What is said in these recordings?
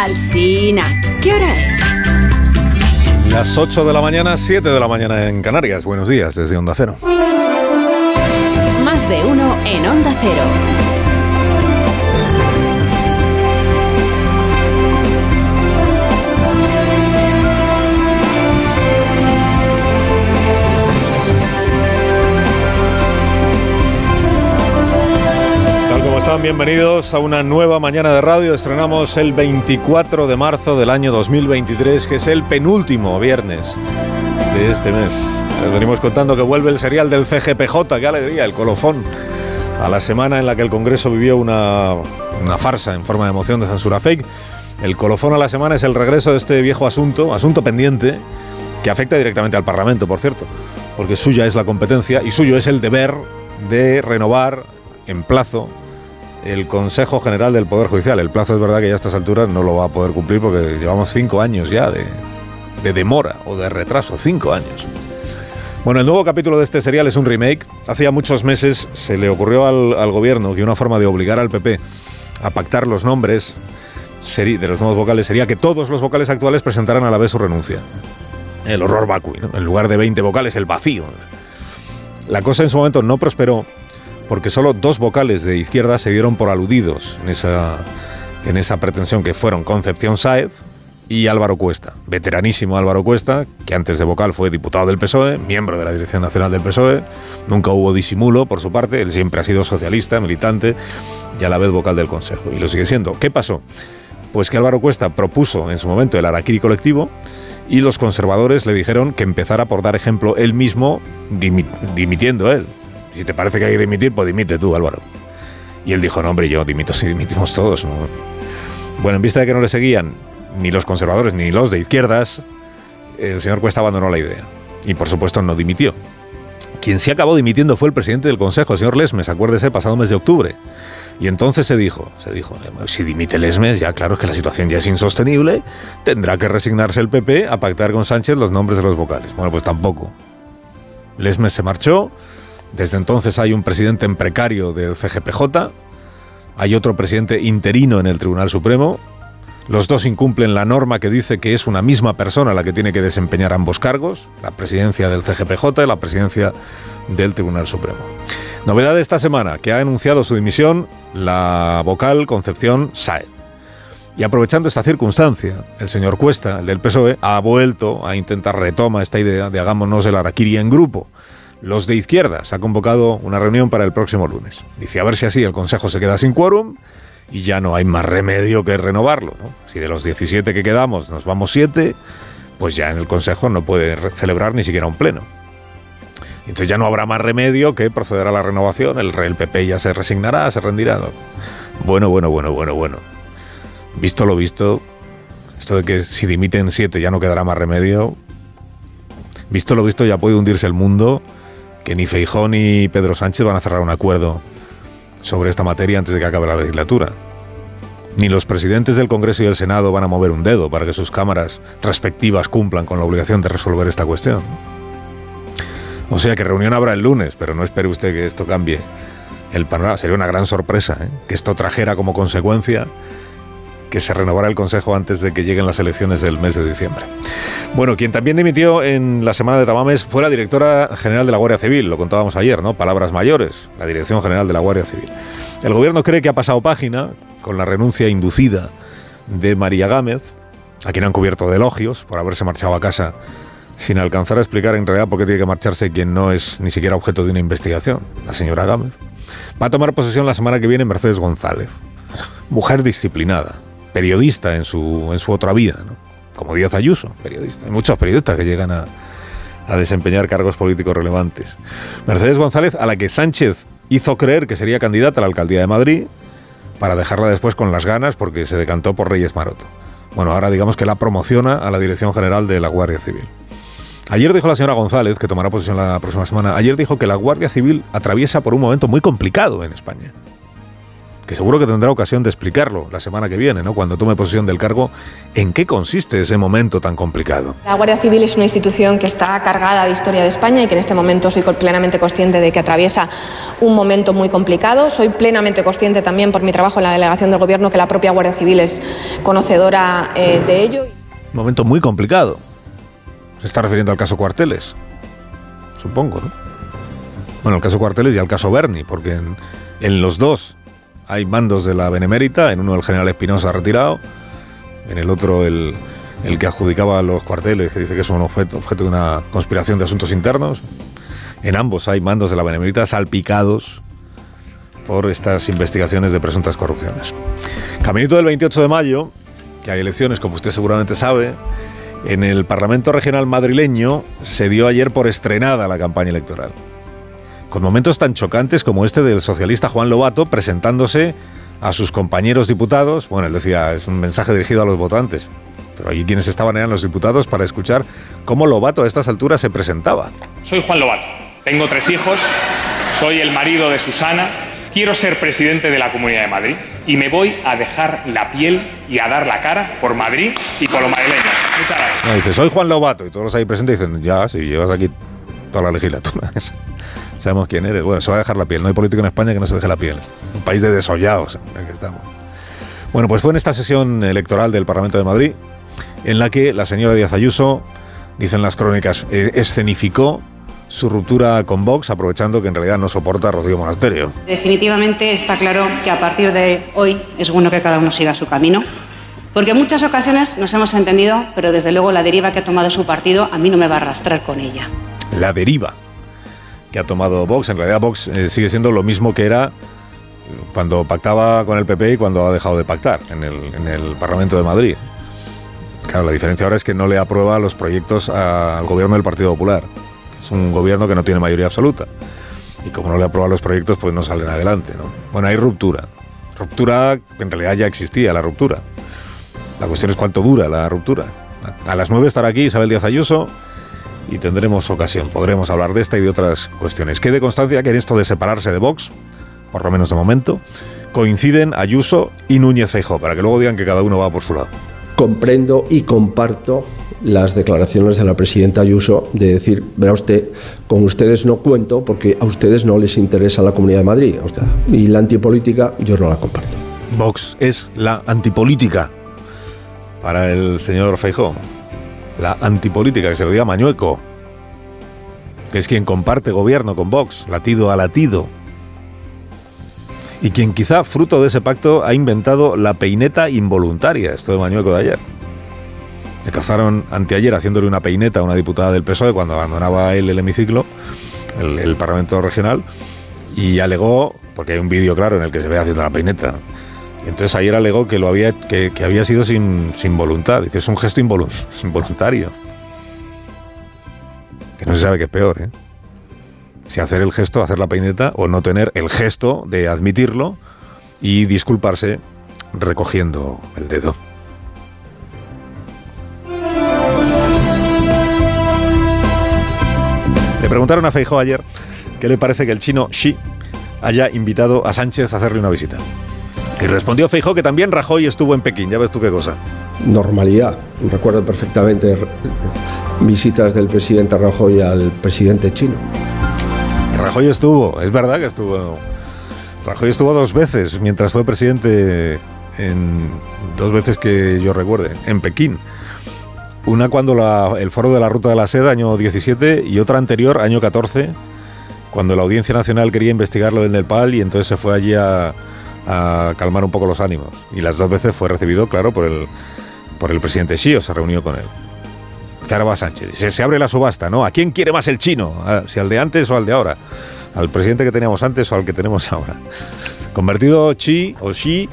Alsina. ¿Qué hora es? Las 8 de la mañana, 7 de la mañana en Canarias. Buenos días desde Onda Cero. Más de uno en Onda Cero. Están, bienvenidos a una nueva mañana de radio. Estrenamos el 24 de marzo del año 2023, que es el penúltimo viernes de este mes. Les venimos contando que vuelve el serial del CGPJ, qué alegría, el colofón. A la semana en la que el Congreso vivió una, una farsa en forma de moción de censura fake. El colofón a la semana es el regreso de este viejo asunto, asunto pendiente, que afecta directamente al Parlamento, por cierto, porque suya es la competencia y suyo es el deber de renovar en plazo el Consejo General del Poder Judicial. El plazo es verdad que ya a estas alturas no lo va a poder cumplir porque llevamos cinco años ya de, de demora o de retraso, cinco años. Bueno, el nuevo capítulo de este serial es un remake. Hacía muchos meses se le ocurrió al, al gobierno que una forma de obligar al PP a pactar los nombres de los nuevos vocales sería que todos los vocales actuales presentaran a la vez su renuncia. El horror vacui, ¿no? En lugar de 20 vocales, el vacío. La cosa en su momento no prosperó porque solo dos vocales de izquierda se dieron por aludidos en esa, en esa pretensión que fueron Concepción Sáez y Álvaro Cuesta, veteranísimo Álvaro Cuesta, que antes de vocal fue diputado del PSOE, miembro de la Dirección Nacional del PSOE, nunca hubo disimulo por su parte, él siempre ha sido socialista, militante y a la vez vocal del Consejo, y lo sigue siendo. ¿Qué pasó? Pues que Álvaro Cuesta propuso en su momento el Araquiri colectivo y los conservadores le dijeron que empezara por dar ejemplo él mismo dimi- dimitiendo él. Si te parece que hay que dimitir, pues dimite tú, Álvaro. Y él dijo, no, hombre, yo dimito si dimitimos todos. ¿no?". Bueno, en vista de que no le seguían ni los conservadores ni los de izquierdas, el señor Cuesta abandonó la idea. Y por supuesto no dimitió. Quien sí acabó dimitiendo fue el presidente del Consejo, el señor Lesmes, acuérdese, pasado mes de octubre. Y entonces se dijo, se dijo, "Eh, si dimite Lesmes, ya claro es que la situación ya es insostenible, tendrá que resignarse el PP a pactar con Sánchez los nombres de los vocales. Bueno, pues tampoco. Lesmes se marchó, desde entonces hay un presidente en precario del CGPJ, hay otro presidente interino en el Tribunal Supremo, los dos incumplen la norma que dice que es una misma persona la que tiene que desempeñar ambos cargos, la presidencia del CGPJ y la presidencia del Tribunal Supremo. Novedad de esta semana, que ha anunciado su dimisión la vocal Concepción Sáez. Y aprovechando esta circunstancia, el señor Cuesta, el del PSOE, ha vuelto a intentar retoma esta idea de hagámonos el araquiri en grupo. Los de izquierdas ha convocado una reunión para el próximo lunes. Dice a ver si así el Consejo se queda sin quórum y ya no hay más remedio que renovarlo. ¿no? Si de los 17 que quedamos nos vamos 7, pues ya en el Consejo no puede celebrar ni siquiera un pleno. Entonces ya no habrá más remedio que proceder a la renovación. El, el PP ya se resignará, se rendirá. ¿no? Bueno, bueno, bueno, bueno, bueno. Visto lo visto, esto de que si dimiten 7 ya no quedará más remedio. Visto lo visto, ya puede hundirse el mundo. Que ni Feijón ni Pedro Sánchez van a cerrar un acuerdo sobre esta materia antes de que acabe la legislatura. Ni los presidentes del Congreso y del Senado van a mover un dedo para que sus cámaras respectivas cumplan con la obligación de resolver esta cuestión. O sea que reunión habrá el lunes, pero no espere usted que esto cambie el panorama. Sería una gran sorpresa ¿eh? que esto trajera como consecuencia que se renovara el Consejo antes de que lleguen las elecciones del mes de diciembre. Bueno, quien también dimitió en la semana de Tamames fue la directora general de la Guardia Civil, lo contábamos ayer, ¿no? Palabras mayores, la Dirección General de la Guardia Civil. El gobierno cree que ha pasado página con la renuncia inducida de María Gámez, a quien han cubierto de elogios por haberse marchado a casa sin alcanzar a explicar en realidad por qué tiene que marcharse quien no es ni siquiera objeto de una investigación, la señora Gámez. Va a tomar posesión la semana que viene Mercedes González, mujer disciplinada, periodista en su, en su otra vida, ¿no? como Díaz Ayuso, periodista. Hay muchos periodistas que llegan a, a desempeñar cargos políticos relevantes. Mercedes González, a la que Sánchez hizo creer que sería candidata a la alcaldía de Madrid, para dejarla después con las ganas porque se decantó por Reyes Maroto. Bueno, ahora digamos que la promociona a la Dirección General de la Guardia Civil. Ayer dijo la señora González, que tomará posesión la próxima semana, ayer dijo que la Guardia Civil atraviesa por un momento muy complicado en España. Que seguro que tendrá ocasión de explicarlo la semana que viene, ¿no? cuando tome posesión del cargo, en qué consiste ese momento tan complicado. La Guardia Civil es una institución que está cargada de historia de España y que en este momento soy plenamente consciente de que atraviesa un momento muy complicado. Soy plenamente consciente también por mi trabajo en la delegación del Gobierno que la propia Guardia Civil es conocedora eh, de ello. Un momento muy complicado. Se está refiriendo al caso Cuarteles, supongo, ¿no? Bueno, el caso Cuarteles y al caso Berni, porque en, en los dos hay mandos de la Benemérita, en uno el general Espinosa retirado, en el otro el, el que adjudicaba los cuarteles, que dice que es un objeto, objeto de una conspiración de asuntos internos. En ambos hay mandos de la Benemérita salpicados por estas investigaciones de presuntas corrupciones. Caminito del 28 de mayo, que hay elecciones, como usted seguramente sabe, en el Parlamento Regional madrileño se dio ayer por estrenada la campaña electoral con momentos tan chocantes como este del socialista Juan Lobato presentándose a sus compañeros diputados. Bueno, él decía, es un mensaje dirigido a los votantes, pero allí quienes estaban eran los diputados para escuchar cómo Lobato a estas alturas se presentaba. Soy Juan Lobato, tengo tres hijos, soy el marido de Susana, quiero ser presidente de la Comunidad de Madrid y me voy a dejar la piel y a dar la cara por Madrid y por los madrileños. Muchas gracias. No, dice, soy Juan Lobato y todos los ahí presentes dicen, ya, si llevas aquí toda la legislatura. Sabemos quién eres. Bueno, se va a dejar la piel. No hay político en España que no se deje la piel. Un país de desollados en el que estamos. Bueno, pues fue en esta sesión electoral del Parlamento de Madrid en la que la señora Díaz Ayuso, dicen las crónicas, eh, escenificó su ruptura con Vox, aprovechando que en realidad no soporta a Rocío Monasterio. Definitivamente está claro que a partir de hoy es bueno que cada uno siga su camino. Porque en muchas ocasiones nos hemos entendido, pero desde luego la deriva que ha tomado su partido a mí no me va a arrastrar con ella. La deriva que ha tomado Vox. En realidad Vox eh, sigue siendo lo mismo que era cuando pactaba con el PP y cuando ha dejado de pactar en el, en el Parlamento de Madrid. Claro, la diferencia ahora es que no le aprueba los proyectos al gobierno del Partido Popular. Es un gobierno que no tiene mayoría absoluta. Y como no le aprueba los proyectos, pues no salen adelante. ¿no? Bueno, hay ruptura. Ruptura, en realidad ya existía la ruptura. La cuestión es cuánto dura la ruptura. A las 9 estará aquí Isabel Díaz Ayuso y tendremos ocasión, podremos hablar de esta y de otras cuestiones. Quede constancia que en esto de separarse de Vox, por lo menos de momento, coinciden Ayuso y Núñez Feijóo, para que luego digan que cada uno va por su lado. Comprendo y comparto las declaraciones de la presidenta Ayuso de decir, verá usted, con ustedes no cuento porque a ustedes no les interesa la Comunidad de Madrid. y la antipolítica yo no la comparto. Vox es la antipolítica para el señor Feijóo la antipolítica, que se lo diga Mañueco, que es quien comparte gobierno con Vox, latido a latido, y quien quizá fruto de ese pacto ha inventado la peineta involuntaria, esto de Mañueco de ayer. Le cazaron anteayer haciéndole una peineta a una diputada del PSOE cuando abandonaba él el hemiciclo, el, el Parlamento Regional, y alegó, porque hay un vídeo claro en el que se ve haciendo la peineta, entonces ayer alegó que lo había que, había sido sin, voluntad. Dice, es un gesto involuntario. Que no se sabe qué es peor, ¿eh? Si hacer el gesto, hacer la peineta, o no tener el gesto de admitirlo y disculparse recogiendo el dedo. Le preguntaron a Feijóo ayer qué le parece que el chino Xi haya invitado a Sánchez a hacerle una visita. Y respondió Feijó que también Rajoy estuvo en Pekín. Ya ves tú qué cosa. Normalidad. Recuerdo perfectamente visitas del presidente Rajoy al presidente chino. Rajoy estuvo, es verdad que estuvo. Rajoy estuvo dos veces mientras fue presidente, en dos veces que yo recuerde, en Pekín. Una cuando el foro de la Ruta de la Seda, año 17, y otra anterior, año 14, cuando la Audiencia Nacional quería investigar lo del Nepal y entonces se fue allí a, a calmar un poco los ánimos. Y las dos veces fue recibido, claro, por el, por el presidente Xi, o se reunió con él. Zaraba Sánchez. Se, abre la subasta, ¿no? ¿A quién quiere más el chino? ¿Si al de antes o al de ahora? ¿Al presidente que teníamos antes o al que tenemos ahora? Convertido Xi o Xi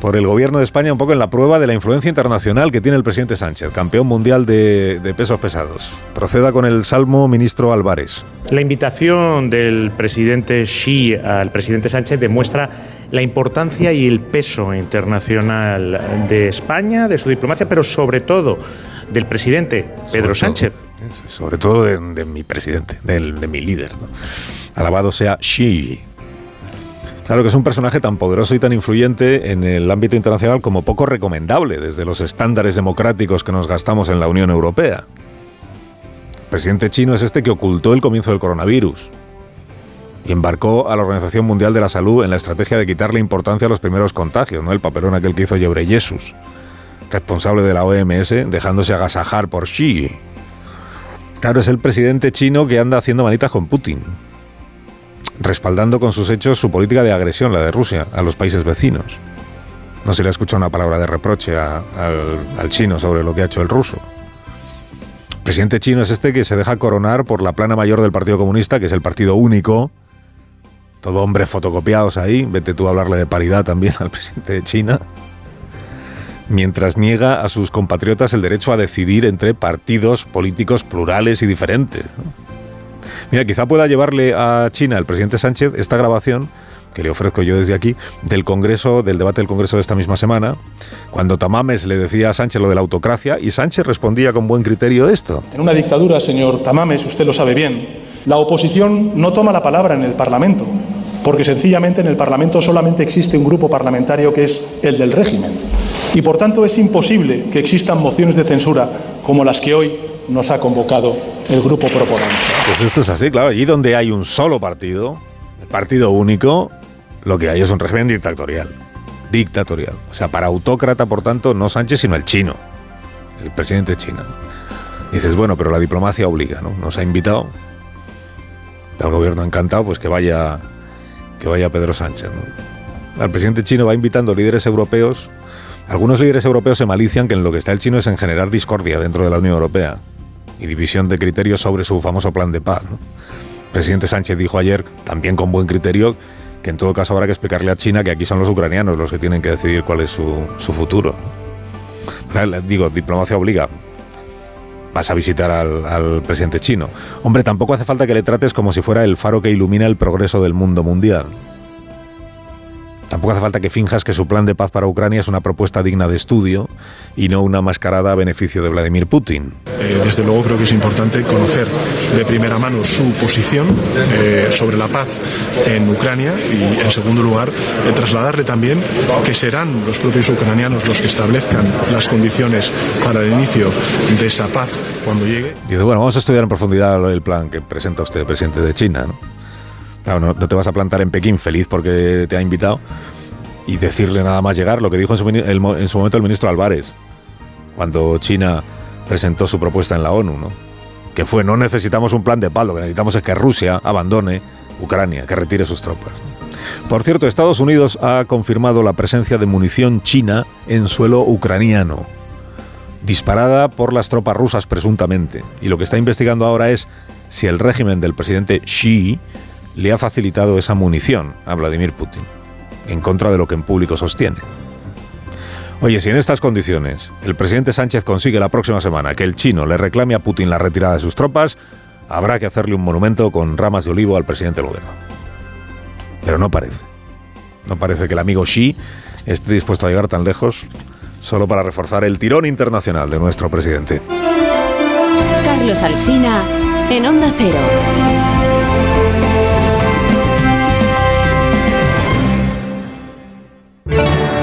por el gobierno de España un poco en la prueba de la influencia internacional que tiene el presidente Sánchez, campeón mundial de, de, pesos pesados. Proceda con el salmo ministro Álvarez. La invitación del presidente Xi al presidente Sánchez demuestra la importancia y el peso internacional de España, de su diplomacia, pero sobre todo del presidente Pedro sobre Sánchez. Todo, sobre todo de, de mi presidente, de, de mi líder. ¿no? Alabado sea Xi. Claro que es un personaje tan poderoso y tan influyente en el ámbito internacional como poco recomendable desde los estándares democráticos que nos gastamos en la Unión Europea. El presidente chino es este que ocultó el comienzo del coronavirus y embarcó a la Organización Mundial de la Salud en la estrategia de quitarle importancia a los primeros contagios, ¿no? El papelón aquel que hizo Jesús, responsable de la OMS, dejándose agasajar por Xi. Claro, es el presidente chino que anda haciendo manitas con Putin respaldando con sus hechos su política de agresión, la de Rusia, a los países vecinos. No se le ha escuchado una palabra de reproche al, chino sobre lo que ha hecho el ruso. El presidente chino es este que se deja coronar por la plana mayor del Partido Comunista, que es el partido único. Todo hombres fotocopiados ahí. Vete tú a hablarle de paridad también al presidente de China. Mientras niega a sus compatriotas el derecho a decidir entre partidos políticos plurales y diferentes. Mira, quizá pueda llevarle a China el presidente Sánchez esta grabación que le ofrezco yo desde aquí, del Congreso, del debate del Congreso de esta misma semana, cuando Tamames le decía a Sánchez lo de la autocracia y Sánchez respondía con buen criterio esto. En una dictadura, señor Tamames, usted lo sabe bien, la oposición no toma la palabra en el Parlamento, porque sencillamente en el Parlamento solamente existe un grupo parlamentario que es el del régimen. Y por tanto es imposible que existan mociones de censura como las que hoy nos ha convocado el grupo proponente. Pues esto es así, claro. Allí donde hay un solo partido, el partido único, lo que hay es un régimen dictatorial. Dictatorial. O sea, para autócrata, por tanto, no Sánchez, sino el chino. El presidente de China. dices, bueno, pero la diplomacia obliga, ¿no? Nos ha invitado. El gobierno encantado, pues que vaya, que vaya Pedro Sánchez, ¿no? El presidente chino va invitando líderes europeos. Algunos líderes europeos se malician que en lo que está el chino es en generar discordia dentro de la Unión Europea y división de criterios sobre su famoso plan de paz. El presidente Sánchez dijo ayer, también con buen criterio, que en todo caso habrá que explicarle a China que aquí son los ucranianos los que tienen que decidir cuál es su, su futuro. Digo, diplomacia obliga. Vas a visitar al, al presidente chino. Hombre, tampoco hace falta que le trates como si fuera el faro que ilumina el progreso del mundo mundial. Tampoco hace falta que finjas que su plan de paz para Ucrania es una propuesta digna de estudio y no una mascarada a beneficio de Vladimir Putin. Eh, desde luego creo que es importante conocer de primera mano su posición eh, sobre la paz en Ucrania y, en segundo lugar, eh, trasladarle también que serán los propios ucranianos los que establezcan las condiciones para el inicio de esa paz cuando llegue. Dice, bueno, vamos a estudiar en profundidad el plan que presenta usted, presidente de China, ¿no? No, te vas a plantar en Pekín feliz porque te ha invitado y decirle nada más llegar lo que dijo en su, en su momento el ministro Álvarez, cuando China presentó su propuesta en la ONU, ¿no? que fue no necesitamos un plan de paz, lo que necesitamos es que Rusia abandone Ucrania, que retire sus tropas. Por cierto, Estados Unidos ha confirmado la presencia de munición china en suelo ucraniano, disparada por las tropas rusas presuntamente. Y lo que está investigando ahora es si el régimen del presidente Xi le ha facilitado esa munición a Vladimir Putin, en contra de lo que en público sostiene. Oye, si en estas condiciones el presidente Sánchez consigue la próxima semana que el chino le reclame a Putin la retirada de sus tropas, habrá que hacerle un monumento con ramas de olivo al presidente del gobierno. Pero no parece. No parece que el amigo Xi esté dispuesto a llegar tan lejos solo para reforzar el tirón internacional de nuestro presidente. Carlos Alsina en Onda Cero.